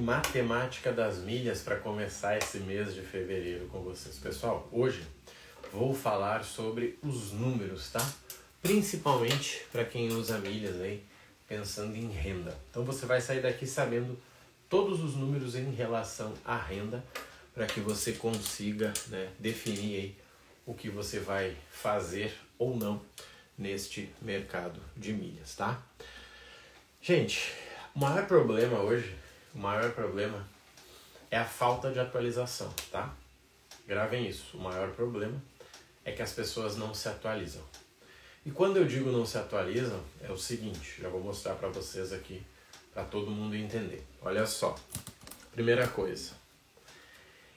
Matemática das milhas para começar esse mês de fevereiro com vocês. Pessoal, hoje vou falar sobre os números, tá? Principalmente para quem usa milhas aí, pensando em renda. Então você vai sair daqui sabendo todos os números em relação à renda para que você consiga né, definir aí o que você vai fazer ou não neste mercado de milhas, tá? Gente, o maior problema hoje, o maior problema é a falta de atualização, tá? Gravem isso. O maior problema é que as pessoas não se atualizam. E quando eu digo não se atualizam, é o seguinte, já vou mostrar para vocês aqui para todo mundo entender. Olha só. Primeira coisa.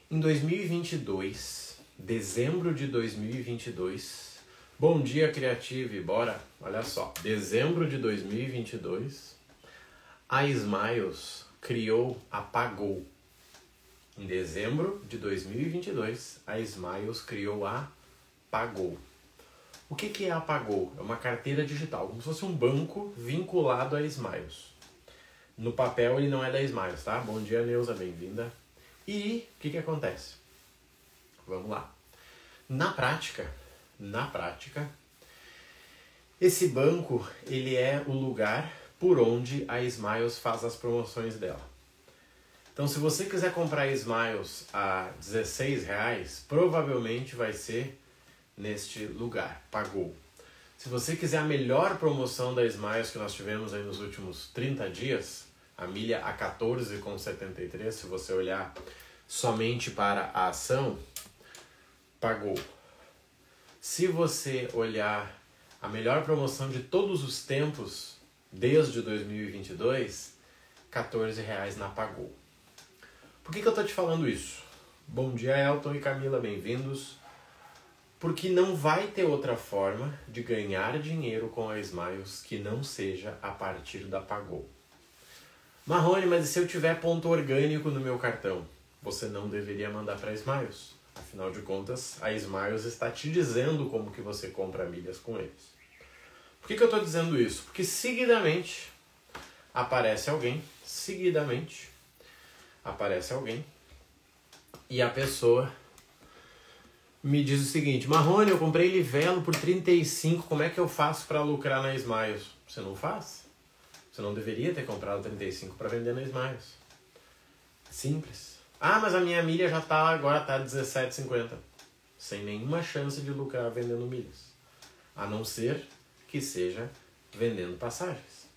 Em 2022, dezembro de 2022, Bom dia Creative, bora. Olha só. Dezembro de 2022, a Smiles criou a Pagou. Em dezembro de 2022, a Smiles criou a Pagou. O que, que é a Pagou? É uma carteira digital, como se fosse um banco vinculado a Smiles. No papel ele não é da Smiles, tá? Bom dia, Neuza, bem-vinda. E o que, que acontece? Vamos lá. Na prática, na prática, esse banco ele é o lugar por onde a Smiles faz as promoções dela. Então, se você quiser comprar Smiles a 16 reais, provavelmente vai ser neste lugar, pagou. Se você quiser a melhor promoção da Smiles que nós tivemos aí nos últimos 30 dias, a milha a 14,73, se você olhar somente para a ação, pagou. Se você olhar a melhor promoção de todos os tempos, desde 2022, 14 reais na Pagou. Por que, que eu estou te falando isso? Bom dia, Elton e Camila, bem-vindos. Porque não vai ter outra forma de ganhar dinheiro com a Smiles que não seja a partir da Pagou. Marrone, mas e se eu tiver ponto orgânico no meu cartão? Você não deveria mandar para a Smiles. Afinal de contas, a Smiles está te dizendo como que você compra milhas com eles. Por que, que eu estou dizendo isso? Porque seguidamente aparece alguém, seguidamente aparece alguém e a pessoa me diz o seguinte: Marrone, eu comprei livelo por 35, como é que eu faço para lucrar na Smiles? Você não faz? Você não deveria ter comprado 35 para vender na Smiles. Simples. Ah, mas a minha milha já tá agora tá 17,50. Sem nenhuma chance de lucrar vendendo milhas. A não ser que seja vendendo passagens.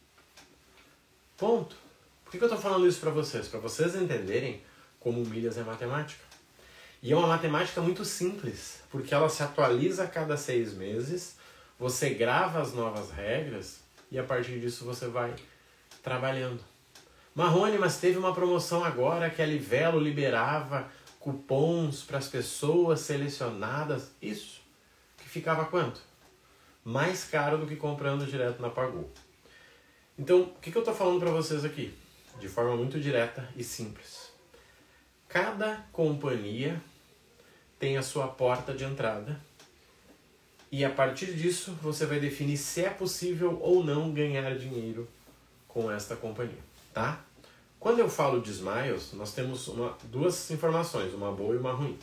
Ponto. Por que, eu estou falando isso para vocês? Para vocês entenderem como milhas é matemática. E é uma matemática muito simples, porque ela se atualiza a cada seis meses, você grava as novas regras e a partir disso você vai trabalhando. Marrone, mas teve uma promoção agora que a Livelo liberava cupons para as pessoas selecionadas. Isso. Que ficava quanto? Mais caro do que comprando direto na Pagou. Então, o que, que eu estou falando para vocês aqui? De forma muito direta e simples. Cada companhia tem a sua porta de entrada e a partir disso você vai definir se é possível ou não ganhar dinheiro com esta companhia, tá? Quando eu falo de Smiles, nós temos uma, duas informações, uma boa e uma ruim.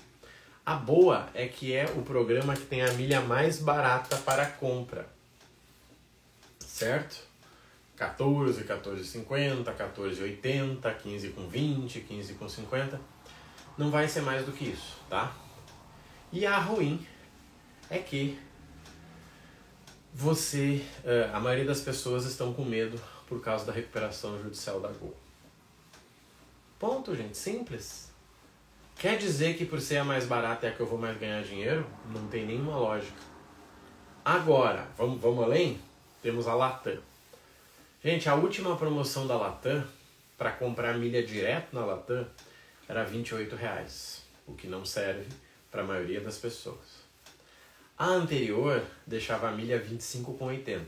A boa é que é o programa que tem a milha mais barata para compra. Certo? 14, 14,50, 14,80, 15 com 20, 15 com 50. Não vai ser mais do que isso, tá? E a ruim é que você, eh, a maioria das pessoas estão com medo por causa da recuperação judicial da Gol. Ponto, gente, simples. Quer dizer que por ser a mais barata é a que eu vou mais ganhar dinheiro? Não tem nenhuma lógica. Agora, vamos, vamos além? Temos a Latam. Gente, a última promoção da Latam, para comprar milha direto na Latam, era R$ reais, o que não serve para a maioria das pessoas. A anterior deixava a milha 25,80,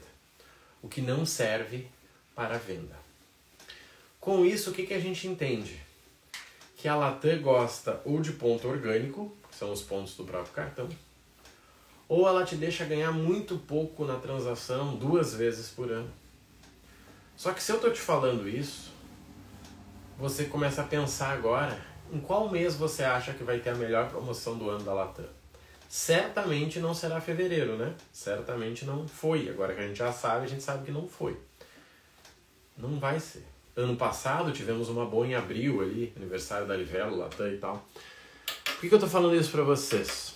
o que não serve para venda. Com isso, o que, que a gente entende? Que a Latam gosta ou de ponto orgânico, que são os pontos do próprio cartão, ou ela te deixa ganhar muito pouco na transação duas vezes por ano. Só que se eu estou te falando isso, você começa a pensar agora em qual mês você acha que vai ter a melhor promoção do ano da Latam. Certamente não será fevereiro, né? Certamente não foi. Agora que a gente já sabe, a gente sabe que não foi. Não vai ser. Ano passado tivemos uma boa em abril ali, aniversário da Livelo, Latam e tal. Por que, que eu tô falando isso para vocês?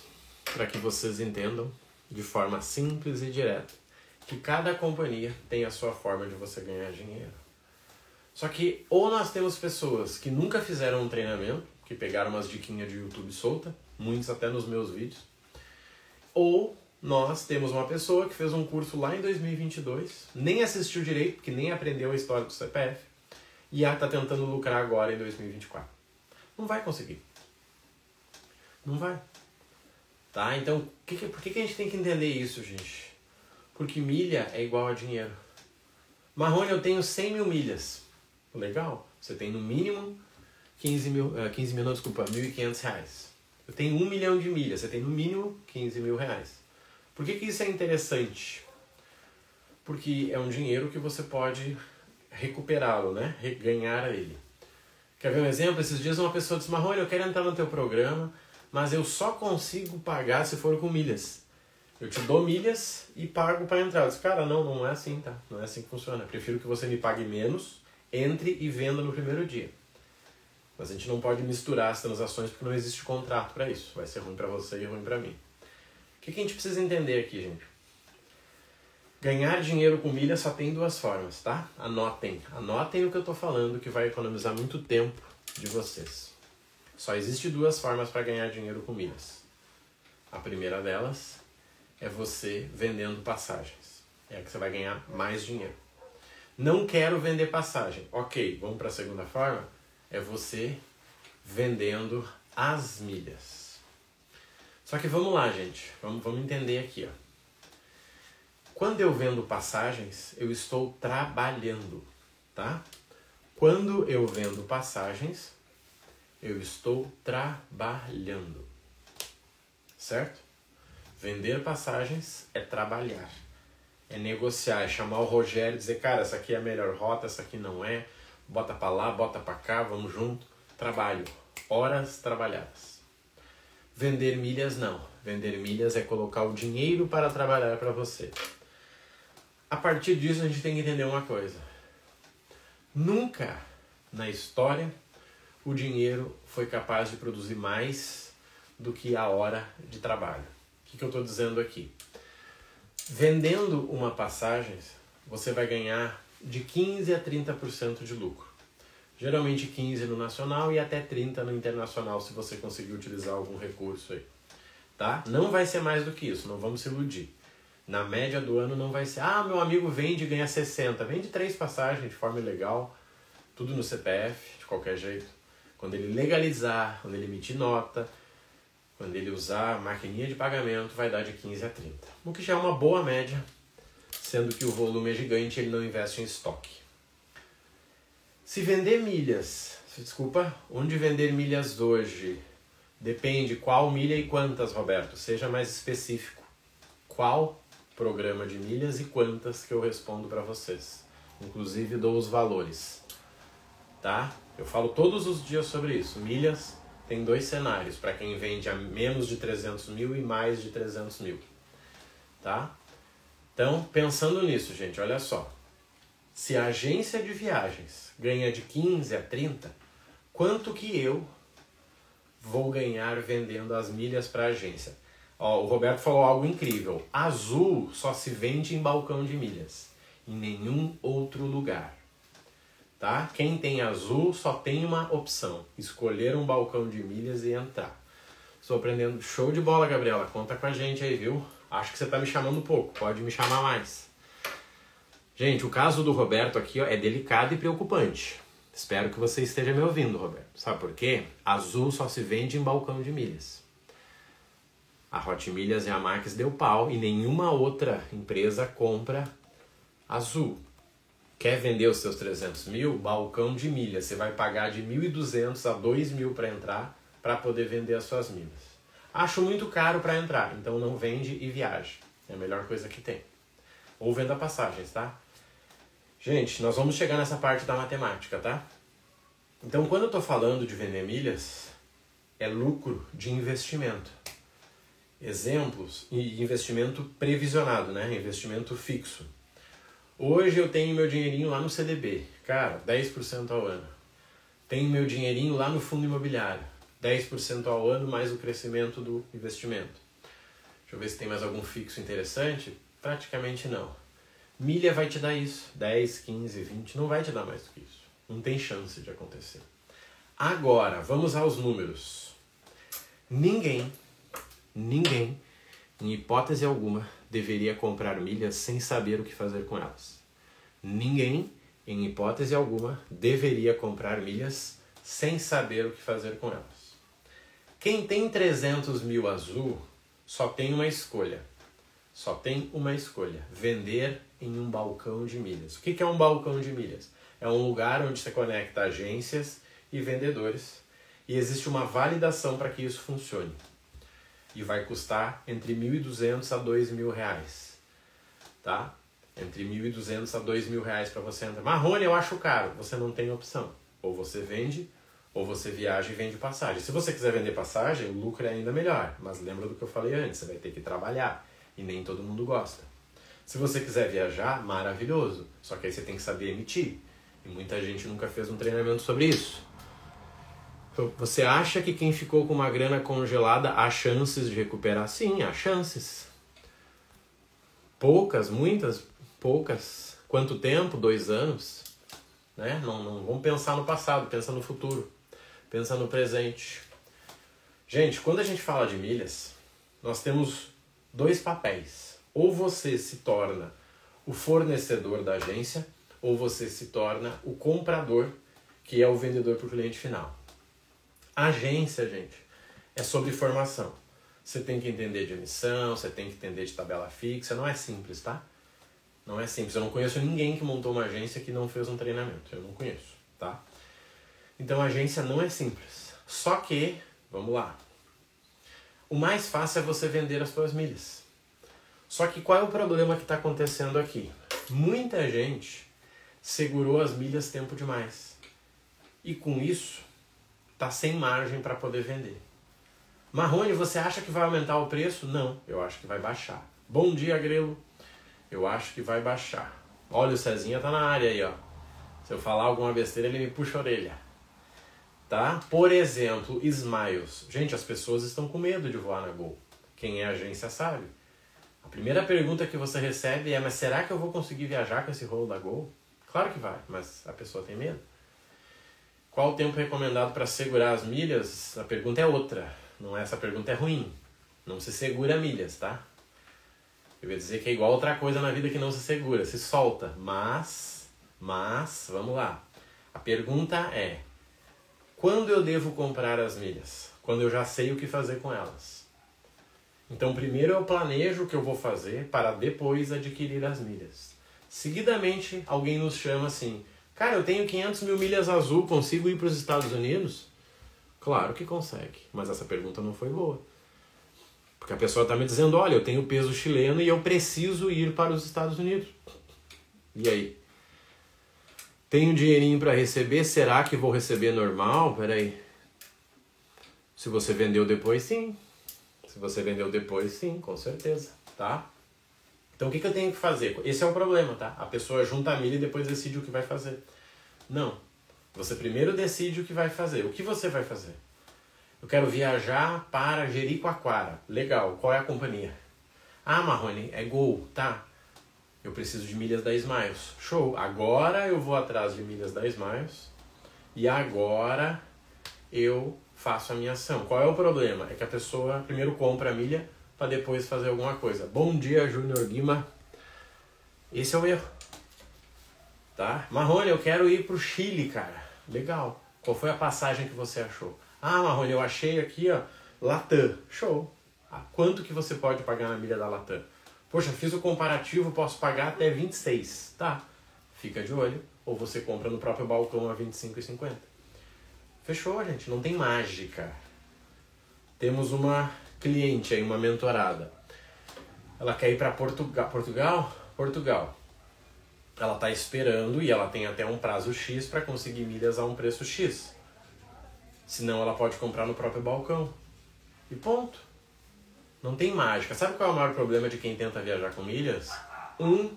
Para que vocês entendam de forma simples e direta que cada companhia tem a sua forma de você ganhar dinheiro. Só que ou nós temos pessoas que nunca fizeram um treinamento, que pegaram umas diquinhas de YouTube solta, muitos até nos meus vídeos, ou nós temos uma pessoa que fez um curso lá em 2022, nem assistiu direito, porque nem aprendeu a história do CPF, e está tentando lucrar agora em 2024. Não vai conseguir. Não vai. Tá? Então, que que, por que, que a gente tem que entender isso, gente? Porque milha é igual a dinheiro. Marrone, eu tenho 100 mil milhas. Legal. Você tem no mínimo 15 mil, uh, 15 mil, não, desculpa, 1.500 reais. Eu tenho 1 milhão de milhas. Você tem no mínimo 15 mil reais. Por que, que isso é interessante? Porque é um dinheiro que você pode recuperá-lo, né? Ganhar ele. Quer ver um exemplo? Esses dias uma pessoa disse, Marrone, eu quero entrar no teu programa, mas eu só consigo pagar se for com milhas. Eu te dou milhas e pago para entrar. Eu disse, cara, não, não é assim, tá? Não é assim que funciona. Eu prefiro que você me pague menos, entre e venda no primeiro dia. Mas a gente não pode misturar as transações porque não existe contrato para isso. Vai ser ruim para você e ruim para mim. O que, que a gente precisa entender aqui, gente? Ganhar dinheiro com milha só tem duas formas, tá? Anotem. Anotem o que eu estou falando que vai economizar muito tempo de vocês. Só existe duas formas para ganhar dinheiro com milhas. A primeira delas é você vendendo passagens. É a que você vai ganhar mais dinheiro. Não quero vender passagem. Ok, vamos para a segunda forma? É você vendendo as milhas. Só que vamos lá, gente. Vamos, vamos entender aqui, ó. Quando eu vendo passagens, eu estou trabalhando, tá? Quando eu vendo passagens, eu estou trabalhando. Certo? Vender passagens é trabalhar. É negociar, é chamar o Rogério e dizer, cara, essa aqui é a melhor rota, essa aqui não é. Bota para lá, bota para cá, vamos junto. Trabalho. Horas trabalhadas. Vender milhas não. Vender milhas é colocar o dinheiro para trabalhar para você. A partir disso, a gente tem que entender uma coisa. Nunca na história o dinheiro foi capaz de produzir mais do que a hora de trabalho. O que, que eu estou dizendo aqui? Vendendo uma passagem, você vai ganhar de 15 a 30% de lucro. Geralmente 15 no nacional e até 30 no internacional, se você conseguir utilizar algum recurso aí. Tá? Não vai ser mais do que isso, não vamos se iludir. Na média do ano não vai ser, ah, meu amigo vende e ganha 60. Vende três passagens de forma ilegal, tudo no CPF, de qualquer jeito. Quando ele legalizar, quando ele emitir nota, quando ele usar a maquininha de pagamento, vai dar de 15 a 30. O que já é uma boa média, sendo que o volume é gigante ele não investe em estoque. Se vender milhas, desculpa, onde vender milhas hoje? Depende qual milha e quantas, Roberto. Seja mais específico. Qual programa de milhas e quantas que eu respondo para vocês. Inclusive dou os valores. Tá? Eu falo todos os dias sobre isso. Milhas tem dois cenários para quem vende a menos de 300 mil e mais de 300 mil. Tá? Então, pensando nisso, gente, olha só. Se a agência de viagens ganha de 15 a 30, quanto que eu vou ganhar vendendo as milhas para a agência? Ó, o Roberto falou algo incrível. Azul só se vende em balcão de milhas, em nenhum outro lugar. Tá? Quem tem azul só tem uma opção: escolher um balcão de milhas e entrar. Estou aprendendo. Show de bola, Gabriela. Conta com a gente aí, viu? Acho que você está me chamando pouco. Pode me chamar mais. Gente, o caso do Roberto aqui ó, é delicado e preocupante. Espero que você esteja me ouvindo, Roberto. Sabe por quê? Azul só se vende em balcão de milhas. A Hot Milhas e a Max deu pau e nenhuma outra empresa compra azul. Quer vender os seus 300 mil? Balcão de milhas. Você vai pagar de 1.200 a 2.000 para entrar para poder vender as suas milhas. Acho muito caro para entrar, então não vende e viaje. É a melhor coisa que tem. Ou venda passagens, tá? Gente, nós vamos chegar nessa parte da matemática, tá? Então, quando eu estou falando de vender milhas, é lucro de investimento. Exemplos, e investimento previsionado, né? Investimento fixo. Hoje eu tenho meu dinheirinho lá no CDB, cara, 10% ao ano. Tenho meu dinheirinho lá no fundo imobiliário, 10% ao ano mais o crescimento do investimento. Deixa eu ver se tem mais algum fixo interessante. Praticamente não. Milha vai te dar isso, 10, 15, 20, não vai te dar mais do que isso. Não tem chance de acontecer. Agora, vamos aos números. Ninguém, ninguém, em hipótese alguma, deveria comprar milhas sem saber o que fazer com elas. Ninguém, em hipótese alguma, deveria comprar milhas sem saber o que fazer com elas. Quem tem 300 mil azul só tem uma escolha. Só tem uma escolha: vender em um balcão de milhas. O que é um balcão de milhas? É um lugar onde você conecta agências e vendedores e existe uma validação para que isso funcione. E vai custar entre 1.200 a 2.000 reais. Tá? Entre 1.200 a 2.000 reais para você entrar. Marrone, eu acho caro. Você não tem opção. Ou você vende, ou você viaja e vende passagem. Se você quiser vender passagem, o lucro é ainda melhor. Mas lembra do que eu falei antes, você vai ter que trabalhar. E nem todo mundo gosta. Se você quiser viajar, maravilhoso. Só que aí você tem que saber emitir. E muita gente nunca fez um treinamento sobre isso. Você acha que quem ficou com uma grana congelada há chances de recuperar? Sim, há chances. Poucas, muitas, poucas. Quanto tempo? Dois anos? Né? Não, não vamos pensar no passado, pensa no futuro, pensa no presente. Gente, quando a gente fala de milhas, nós temos dois papéis. Ou você se torna o fornecedor da agência, ou você se torna o comprador, que é o vendedor para o cliente final. Agência, gente, é sobre formação. Você tem que entender de emissão, você tem que entender de tabela fixa, não é simples, tá? Não é simples. Eu não conheço ninguém que montou uma agência que não fez um treinamento. Eu não conheço, tá? Então agência não é simples. Só que, vamos lá. O mais fácil é você vender as suas milhas. Só que qual é o problema que está acontecendo aqui? Muita gente segurou as milhas tempo demais. E com isso, está sem margem para poder vender. Marrone, você acha que vai aumentar o preço? Não, eu acho que vai baixar. Bom dia, Grelo. Eu acho que vai baixar. Olha, o Cezinha tá na área aí, ó. Se eu falar alguma besteira, ele me puxa a orelha. Tá? Por exemplo, Smiles. Gente, as pessoas estão com medo de voar na Gol. Quem é agência sabe. A primeira pergunta que você recebe é: mas será que eu vou conseguir viajar com esse rolo da Gol? Claro que vai, mas a pessoa tem medo. Qual o tempo recomendado para segurar as milhas? A pergunta é outra. Não é essa pergunta é ruim. Não se segura milhas, tá? Eu ia dizer que é igual outra coisa na vida que não se segura, se solta. Mas, mas, vamos lá. A pergunta é: quando eu devo comprar as milhas? Quando eu já sei o que fazer com elas. Então, primeiro eu planejo o que eu vou fazer para depois adquirir as milhas. Seguidamente, alguém nos chama assim: Cara, eu tenho 500 mil milhas azul, consigo ir para os Estados Unidos? Claro que consegue, mas essa pergunta não foi boa. Porque a pessoa está me dizendo: olha, eu tenho peso chileno e eu preciso ir para os Estados Unidos. E aí? Tenho dinheirinho para receber? Será que vou receber normal? Peraí. Se você vendeu depois, sim. Se você vendeu depois, sim, com certeza, tá? Então o que, que eu tenho que fazer? Esse é o problema, tá? A pessoa junta a milha e depois decide o que vai fazer. Não. Você primeiro decide o que vai fazer. O que você vai fazer? Eu quero viajar para Jericoacoara. Legal. Qual é a companhia? Ah, Marrone, é Gol, tá? Eu preciso de milhas da Smiles. Show. Agora eu vou atrás de milhas da Smiles. E agora eu faço a minha ação. Qual é o problema? É que a pessoa primeiro compra a milha para depois fazer alguma coisa. Bom dia, Júnior Guima. Esse é o erro. Tá? Marrone, eu quero ir pro Chile, cara. Legal. Qual foi a passagem que você achou? Ah, Marrone, eu achei aqui, ó, Latam. Show. Ah, quanto que você pode pagar na milha da Latam? Poxa, fiz o comparativo, posso pagar até 26. Tá. Fica de olho. Ou você compra no próprio balcão a 25,50. Fechou, gente. Não tem mágica. Temos uma cliente aí, uma mentorada. Ela quer ir para Portugal, Portugal, Portugal. ela está esperando e ela tem até um prazo X para conseguir milhas a um preço X. Senão ela pode comprar no próprio balcão. E ponto. Não tem mágica. Sabe qual é o maior problema de quem tenta viajar com milhas? Um,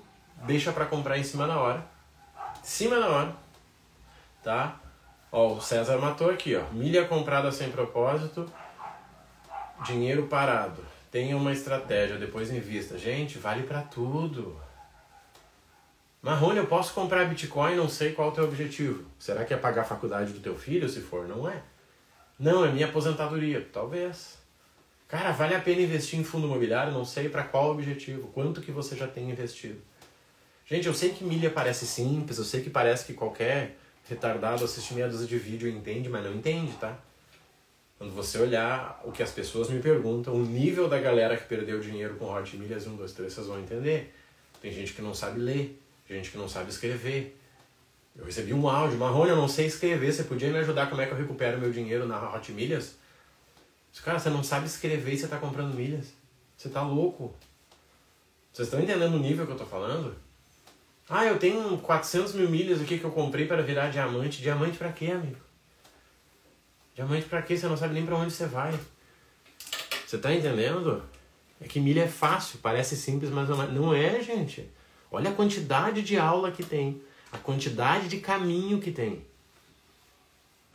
deixa para comprar em cima da hora. Cima da hora. Tá? Ó, o César matou aqui, ó. Milha comprada sem propósito, dinheiro parado. Tenha uma estratégia, depois invista. Gente, vale para tudo. Marrone, eu posso comprar Bitcoin, não sei qual é o teu objetivo. Será que é pagar a faculdade do teu filho? Se for, não é. Não, é minha aposentadoria. Talvez. Cara, vale a pena investir em fundo imobiliário? Não sei para qual objetivo. Quanto que você já tem investido? Gente, eu sei que milha parece simples, eu sei que parece que qualquer retardado assiste meia dúzia de vídeo entende, mas não entende, tá? Quando você olhar o que as pessoas me perguntam, o nível da galera que perdeu dinheiro com Hot Milhas 1, 2, 3, vocês vão entender. Tem gente que não sabe ler gente que não sabe escrever. Eu recebi um áudio, Marrone, eu não sei escrever, você podia me ajudar como é que eu recupero meu dinheiro na Hot Milhas? Cara, você não sabe escrever e você está comprando milhas. Você está louco. Vocês estão entendendo o nível que eu estou falando? Ah, eu tenho 400 mil milhas aqui que eu comprei para virar diamante. Diamante para quê, amigo? Diamante para quê? Você não sabe nem para onde você vai. Você está entendendo? É que milha é fácil, parece simples, mas não é, gente. Olha a quantidade de aula que tem, a quantidade de caminho que tem.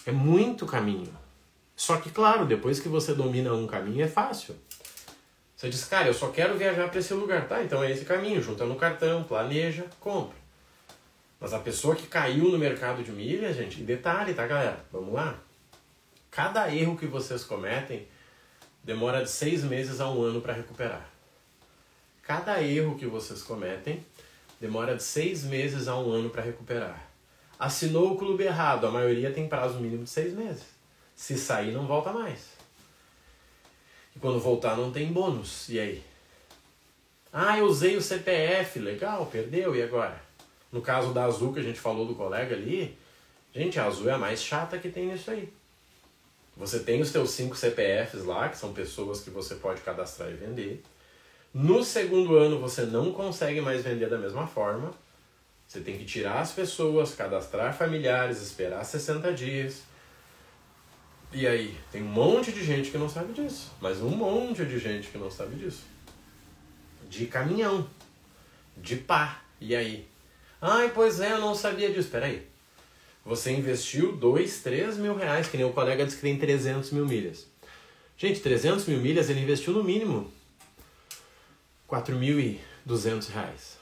É muito caminho. Só que, claro, depois que você domina um caminho é fácil. Você diz, cara, eu só quero viajar para esse lugar. Tá, então é esse caminho. Junta no cartão, planeja, compra. Mas a pessoa que caiu no mercado de milhas, gente, detalhe, tá, galera? Vamos lá? Cada erro que vocês cometem demora de seis meses a um ano para recuperar. Cada erro que vocês cometem demora de seis meses a um ano para recuperar. Assinou o clube errado, a maioria tem prazo mínimo de seis meses. Se sair, não volta mais. E quando voltar, não tem bônus. E aí? Ah, eu usei o CPF, legal, perdeu, e agora? No caso da Azul, que a gente falou do colega ali, gente, a Azul é a mais chata que tem nisso aí. Você tem os teus cinco CPFs lá, que são pessoas que você pode cadastrar e vender. No segundo ano você não consegue mais vender da mesma forma. Você tem que tirar as pessoas, cadastrar familiares, esperar 60 dias. E aí, tem um monte de gente que não sabe disso. Mas um monte de gente que não sabe disso. De caminhão. De pá. E aí? Ai, pois é, eu não sabia disso. Peraí. Você investiu 2, 3 mil reais, que nem o colega disse que tem 300 mil milhas. Gente, 300 mil milhas ele investiu no mínimo 4.200 reais.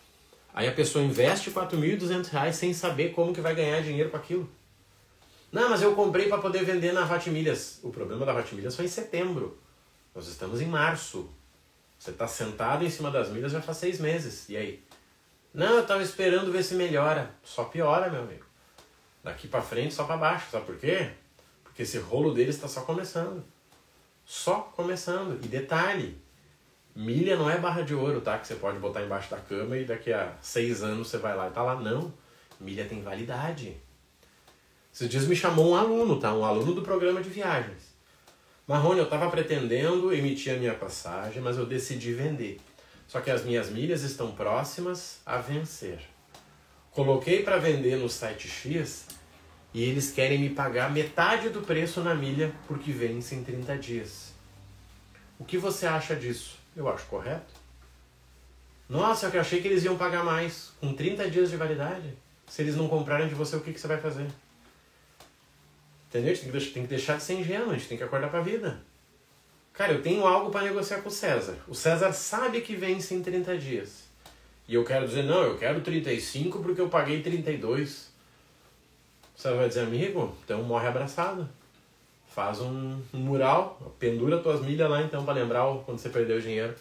Aí a pessoa investe 4.200 reais sem saber como que vai ganhar dinheiro com aquilo. Não, mas eu comprei para poder vender na Hot Milhas. O problema da Hot Milhas foi em setembro. Nós estamos em março. Você está sentado em cima das milhas já faz seis meses. E aí? Não, eu estava esperando ver se melhora. Só piora, meu amigo. Daqui para frente, só para baixo. Sabe por quê? Porque esse rolo deles está só começando. Só começando. E detalhe, Milha não é barra de ouro, tá? Que você pode botar embaixo da cama e daqui a seis anos você vai lá e tá lá. Não. Milha tem validade. Esses dias me chamou um aluno, tá? Um aluno do programa de viagens. Marrone, eu estava pretendendo emitir a minha passagem, mas eu decidi vender. Só que as minhas milhas estão próximas a vencer. Coloquei para vender no site X e eles querem me pagar metade do preço na milha porque vence em 30 dias. O que você acha disso? Eu acho correto. Nossa, eu achei que eles iam pagar mais. Com 30 dias de validade. Se eles não comprarem de você, o que, que você vai fazer? Entendeu? A gente tem que, tem que deixar de ser ingênuo, a gente tem que acordar pra vida. Cara, eu tenho algo para negociar com o César. O César sabe que vence em 30 dias. E eu quero dizer, não, eu quero 35 porque eu paguei 32. Você vai dizer, amigo, então morre abraçado. Faz um, um mural, pendura tuas milhas lá então para lembrar quando você perdeu o dinheiro.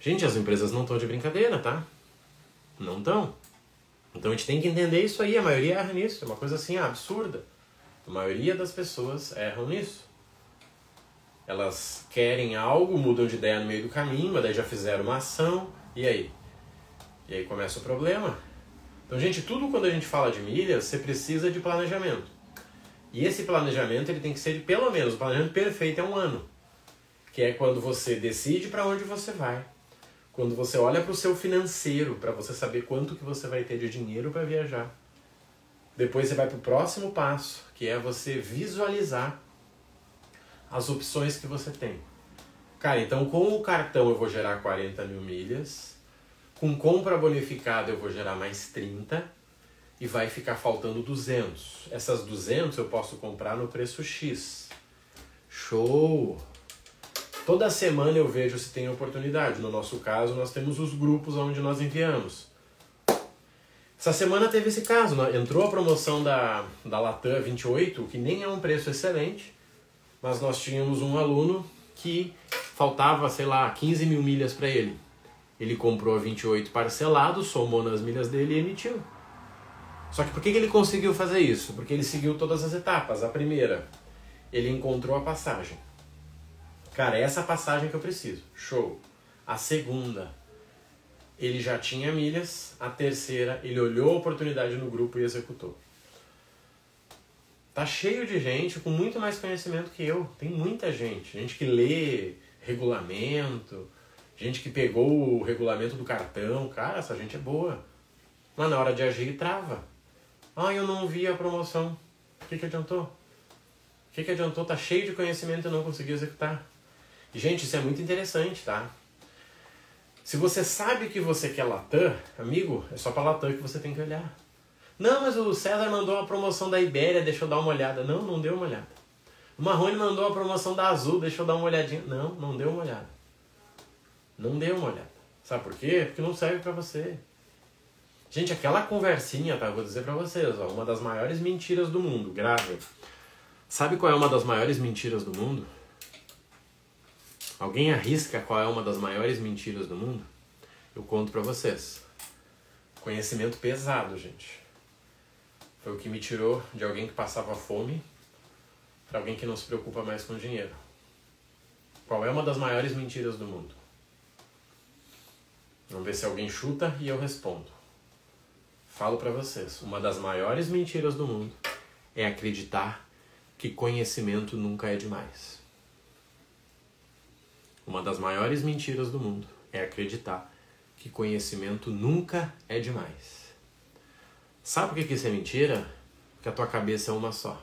Gente, as empresas não estão de brincadeira, tá? Não estão. Então a gente tem que entender isso aí, a maioria erra nisso, é uma coisa assim absurda. A maioria das pessoas erram nisso. Elas querem algo, mudam de ideia no meio do caminho, mas daí já fizeram uma ação, e aí? E aí começa o problema. Então, gente, tudo quando a gente fala de milhas, você precisa de planejamento. E esse planejamento ele tem que ser pelo menos, o planejamento perfeito é um ano. Que é quando você decide para onde você vai, quando você olha para o seu financeiro, para você saber quanto que você vai ter de dinheiro para viajar. Depois você vai para o próximo passo, que é você visualizar as opções que você tem. Cara, então com o cartão eu vou gerar 40 mil milhas, com compra bonificada eu vou gerar mais 30 e vai ficar faltando 200. Essas 200 eu posso comprar no preço X. Show! Toda semana eu vejo se tem oportunidade. No nosso caso, nós temos os grupos onde nós enviamos. Essa semana teve esse caso, né? entrou a promoção da, da Latam 28, que nem é um preço excelente, mas nós tínhamos um aluno que faltava, sei lá, 15 mil milhas para ele. Ele comprou a 28 parcelado, somou nas milhas dele e emitiu. Só que por que ele conseguiu fazer isso? Porque ele seguiu todas as etapas. A primeira, ele encontrou a passagem. Cara, é essa passagem que eu preciso. Show. A segunda, ele já tinha milhas. A terceira, ele olhou a oportunidade no grupo e executou. Tá cheio de gente com muito mais conhecimento que eu. Tem muita gente. Gente que lê regulamento, gente que pegou o regulamento do cartão. Cara, essa gente é boa. Mas na hora de agir, trava. Ah, eu não vi a promoção. O que, que adiantou? O que, que adiantou? Tá cheio de conhecimento e não consegui executar. E, gente, isso é muito interessante, tá? Se você sabe que você quer Latam, amigo, é só para Latam que você tem que olhar. Não, mas o César mandou a promoção da Ibéria, deixa eu dar uma olhada. Não, não deu uma olhada. O Marrone mandou a promoção da Azul, deixa eu dar uma olhadinha. Não, não deu uma olhada. Não deu uma olhada. Sabe por quê? Porque não serve para você. Gente, aquela conversinha, tá? Vou dizer para vocês, ó, uma das maiores mentiras do mundo, grave. Sabe qual é uma das maiores mentiras do mundo? Alguém arrisca qual é uma das maiores mentiras do mundo? Eu conto para vocês. Conhecimento pesado, gente. Foi o que me tirou de alguém que passava fome para alguém que não se preocupa mais com dinheiro. Qual é uma das maiores mentiras do mundo? Vamos ver se alguém chuta e eu respondo. Falo para vocês, uma das maiores mentiras do mundo é acreditar que conhecimento nunca é demais. Uma das maiores mentiras do mundo é acreditar que conhecimento nunca é demais. Sabe por que isso é mentira? Porque a tua cabeça é uma só.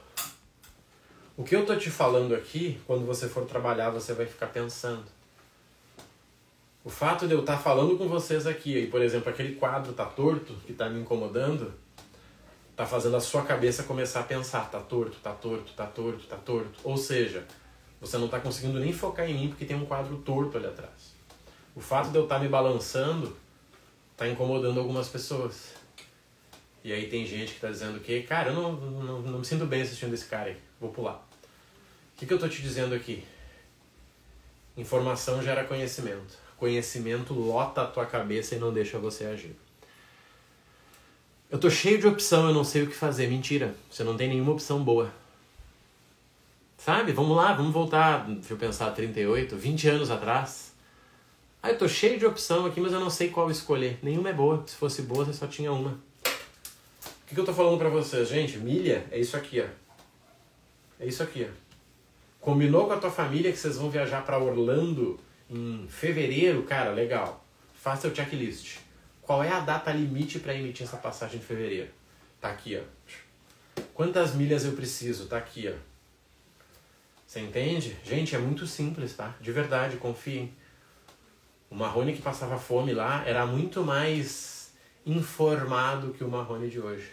O que eu tô te falando aqui, quando você for trabalhar, você vai ficar pensando. O fato de eu estar falando com vocês aqui, e por exemplo, aquele quadro tá torto, que tá me incomodando, tá fazendo a sua cabeça começar a pensar, tá torto, tá torto, tá torto, tá torto. Ou seja, você não tá conseguindo nem focar em mim porque tem um quadro torto ali atrás. O fato de eu estar me balançando tá incomodando algumas pessoas. E aí tem gente que tá dizendo que, cara, eu não, não, não me sinto bem assistindo esse cara aí, vou pular. O que, que eu tô te dizendo aqui? Informação gera conhecimento. Conhecimento lota a tua cabeça e não deixa você agir. Eu tô cheio de opção, eu não sei o que fazer. Mentira, você não tem nenhuma opção boa. Sabe? Vamos lá, vamos voltar, deixa eu pensar, 38, 20 anos atrás. Ah, eu tô cheio de opção aqui, mas eu não sei qual escolher. Nenhuma é boa. Se fosse boa, você só tinha uma. O que, que eu tô falando pra vocês, gente? Milha é isso aqui, ó. É isso aqui, ó. Combinou com a tua família que vocês vão viajar para Orlando em fevereiro, cara, legal. Faça o checklist. Qual é a data limite para emitir essa passagem em fevereiro? Tá aqui, ó. Quantas milhas eu preciso? Tá aqui, ó. Você entende? Gente, é muito simples, tá? De verdade, confiem. O Marrone que passava fome lá era muito mais informado que o Marrone de hoje.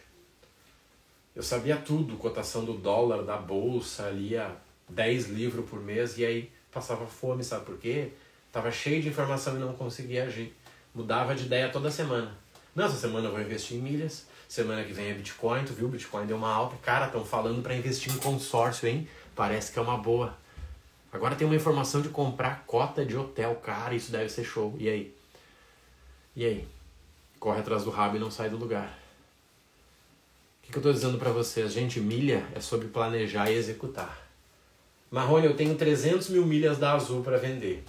Eu sabia tudo, cotação do dólar, da bolsa, lia 10 livros por mês e aí passava fome, sabe por quê? Tava cheio de informação e não conseguia agir. Mudava de ideia toda semana. Não, essa semana eu vou investir em milhas. Semana que vem é Bitcoin, tu viu? Bitcoin deu uma alta. Cara, estão falando para investir em consórcio, hein? Parece que é uma boa. Agora tem uma informação de comprar cota de hotel. Cara, isso deve ser show. E aí? E aí? Corre atrás do rabo e não sai do lugar. O que, que eu estou dizendo para vocês? Gente, milha é sobre planejar e executar. Marrone, eu tenho 300 mil milhas da Azul para vender.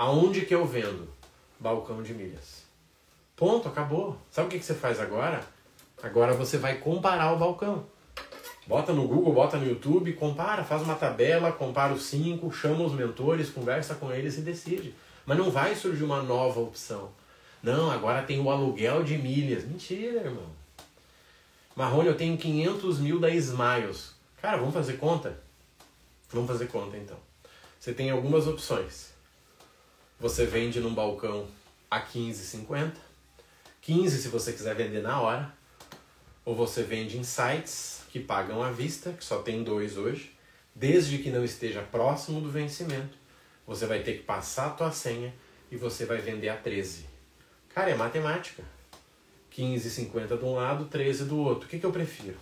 Aonde que eu vendo? Balcão de milhas. Ponto, acabou. Sabe o que, que você faz agora? Agora você vai comparar o balcão. Bota no Google, bota no YouTube, compara, faz uma tabela, compara os cinco, chama os mentores, conversa com eles e decide. Mas não vai surgir uma nova opção. Não, agora tem o aluguel de milhas. Mentira, irmão. Marrone, eu tenho 500 mil da Smiles. Cara, vamos fazer conta? Vamos fazer conta então. Você tem algumas opções. Você vende num balcão a 15,50. 15 se você quiser vender na hora. Ou você vende em sites que pagam à vista, que só tem dois hoje. Desde que não esteja próximo do vencimento, você vai ter que passar a tua senha e você vai vender a 13. Cara, é matemática. 15,50 de um lado, 13 do outro. O que, que eu prefiro?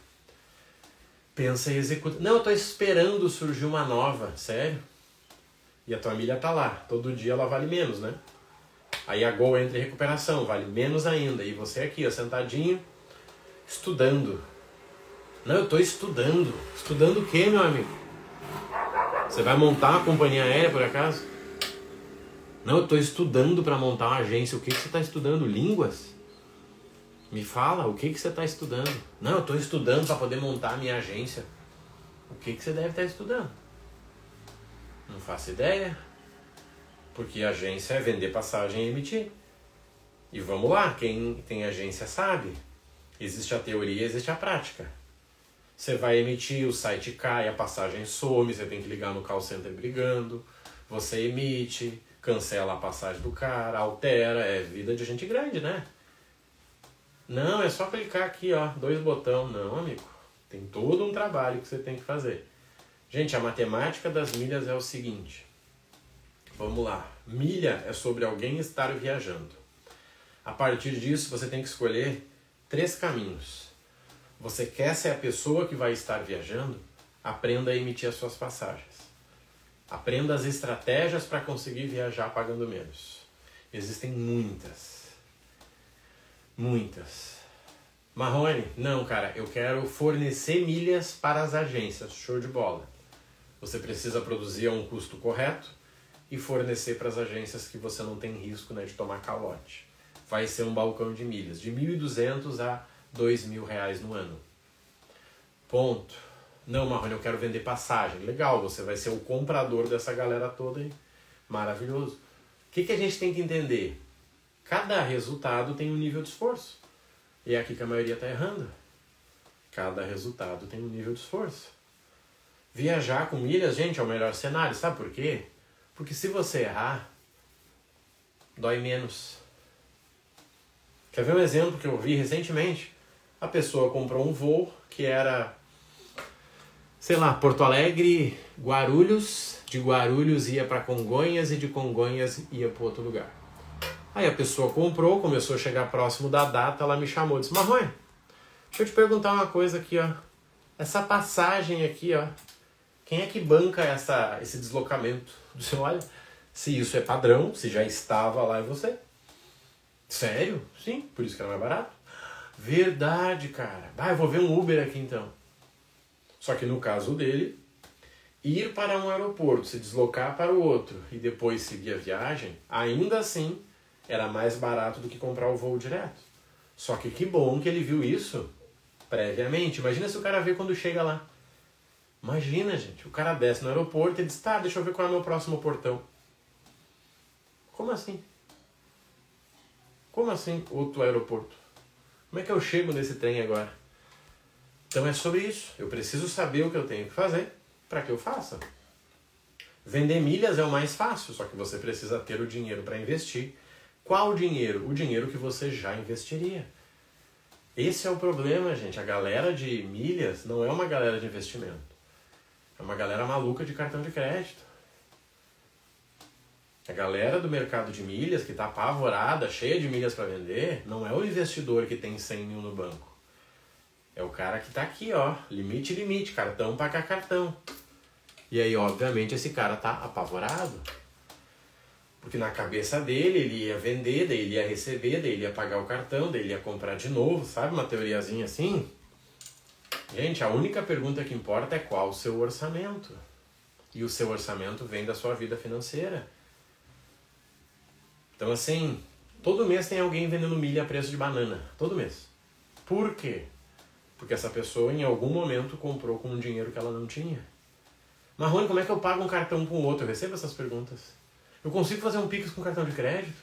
Pensa e executa. Não, eu estou esperando surgir uma nova. Sério? E a tua milha tá lá. Todo dia ela vale menos, né? Aí a Gol entra em recuperação, vale menos ainda. E você aqui, ó, sentadinho, estudando. Não, eu estou estudando. Estudando o quê, meu amigo? Você vai montar uma companhia aérea, por acaso? Não, eu estou estudando para montar uma agência. O que, que você está estudando? Línguas? Me fala, o que, que você está estudando? Não, eu estou estudando para poder montar a minha agência. O que, que você deve estar estudando? Não faço ideia. Porque agência é vender passagem e emitir. E vamos lá, quem tem agência sabe. Existe a teoria, existe a prática. Você vai emitir, o site cai, a passagem some, você tem que ligar no call center brigando. Você emite, cancela a passagem do cara, altera, é vida de gente grande, né? Não, é só clicar aqui, ó, dois botão. Não, amigo. Tem todo um trabalho que você tem que fazer. Gente, a matemática das milhas é o seguinte. Vamos lá. Milha é sobre alguém estar viajando. A partir disso, você tem que escolher três caminhos. Você quer ser a pessoa que vai estar viajando? Aprenda a emitir as suas passagens. Aprenda as estratégias para conseguir viajar pagando menos. Existem muitas. Muitas. Marrone, não, cara, eu quero fornecer milhas para as agências. Show de bola. Você precisa produzir a um custo correto e fornecer para as agências que você não tem risco né, de tomar calote. Vai ser um balcão de milhas, de 1.200 a 2.000 reais no ano. Ponto. Não, Marrone, eu quero vender passagem. Legal, você vai ser o comprador dessa galera toda aí. Maravilhoso. O que, que a gente tem que entender? Cada resultado tem um nível de esforço. E é aqui que a maioria está errando. Cada resultado tem um nível de esforço. Viajar com milhas, gente, é o melhor cenário. Sabe por quê? Porque se você errar, dói menos. Quer ver um exemplo que eu vi recentemente? A pessoa comprou um voo que era sei lá, Porto Alegre, Guarulhos, de Guarulhos ia para Congonhas e de Congonhas ia para outro lugar. Aí a pessoa comprou, começou a chegar próximo da data, ela me chamou, disse: "Marrone, deixa eu te perguntar uma coisa aqui, ó. Essa passagem aqui, ó, quem é que banca essa, esse deslocamento? Você olha, se isso é padrão, se já estava lá e você. Sério? Sim, por isso que era mais barato. Verdade, cara. Ah, vou ver um Uber aqui então. Só que no caso dele, ir para um aeroporto, se deslocar para o outro e depois seguir a viagem, ainda assim era mais barato do que comprar o voo direto. Só que que bom que ele viu isso previamente. Imagina se o cara vê quando chega lá. Imagina, gente, o cara desce no aeroporto e diz: tá, deixa eu ver qual é o meu próximo portão. Como assim? Como assim outro aeroporto? Como é que eu chego nesse trem agora? Então é sobre isso. Eu preciso saber o que eu tenho que fazer para que eu faça. Vender milhas é o mais fácil, só que você precisa ter o dinheiro para investir. Qual dinheiro? O dinheiro que você já investiria. Esse é o problema, gente. A galera de milhas não é uma galera de investimento. É uma galera maluca de cartão de crédito. A galera do mercado de milhas que está apavorada, cheia de milhas para vender, não é o investidor que tem 100 mil no banco. É o cara que tá aqui, ó, limite, limite, cartão paga cartão. E aí, obviamente, esse cara tá apavorado. Porque na cabeça dele, ele ia vender, daí ele ia receber, daí ele ia pagar o cartão, daí ele ia comprar de novo, sabe? Uma teoriazinha assim. Gente, a única pergunta que importa é qual o seu orçamento. E o seu orçamento vem da sua vida financeira. Então, assim, todo mês tem alguém vendendo milha a preço de banana. Todo mês. Por quê? Porque essa pessoa em algum momento comprou com um dinheiro que ela não tinha. Marrone, como é que eu pago um cartão com o outro? Eu recebo essas perguntas. Eu consigo fazer um Pix com cartão de crédito?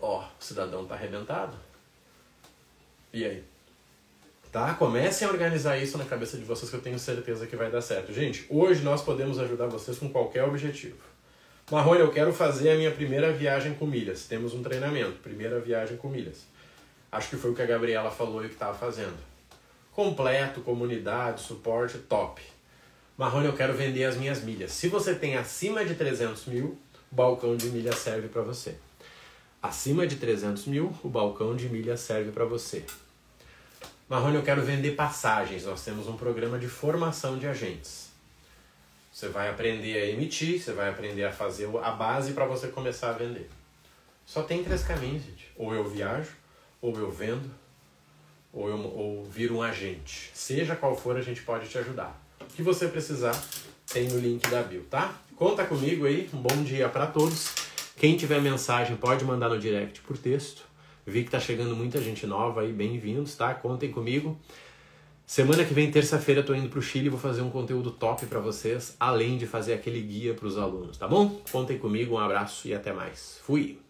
Ó, oh, o cidadão tá arrebentado. E aí? Tá? Comecem a organizar isso na cabeça de vocês que eu tenho certeza que vai dar certo. Gente, hoje nós podemos ajudar vocês com qualquer objetivo. Marrone, eu quero fazer a minha primeira viagem com milhas. Temos um treinamento, primeira viagem com milhas. Acho que foi o que a Gabriela falou e que estava fazendo. Completo, comunidade, suporte, top. Marrone, eu quero vender as minhas milhas. Se você tem acima de 300 mil, o balcão de milhas serve para você. Acima de 300 mil, o balcão de milhas serve para você. Marrone, eu quero vender passagens. Nós temos um programa de formação de agentes. Você vai aprender a emitir, você vai aprender a fazer a base para você começar a vender. Só tem três caminhos, gente. Ou eu viajo, ou eu vendo, ou eu ou viro um agente. Seja qual for, a gente pode te ajudar. O que você precisar, tem no link da bio, tá? Conta comigo aí. Um bom dia para todos. Quem tiver mensagem pode mandar no direct por texto. Vi que tá chegando muita gente nova aí, bem-vindos, tá? Contem comigo. Semana que vem, terça-feira, tô indo pro Chile vou fazer um conteúdo top para vocês, além de fazer aquele guia para os alunos, tá bom? Contem comigo, um abraço e até mais. Fui!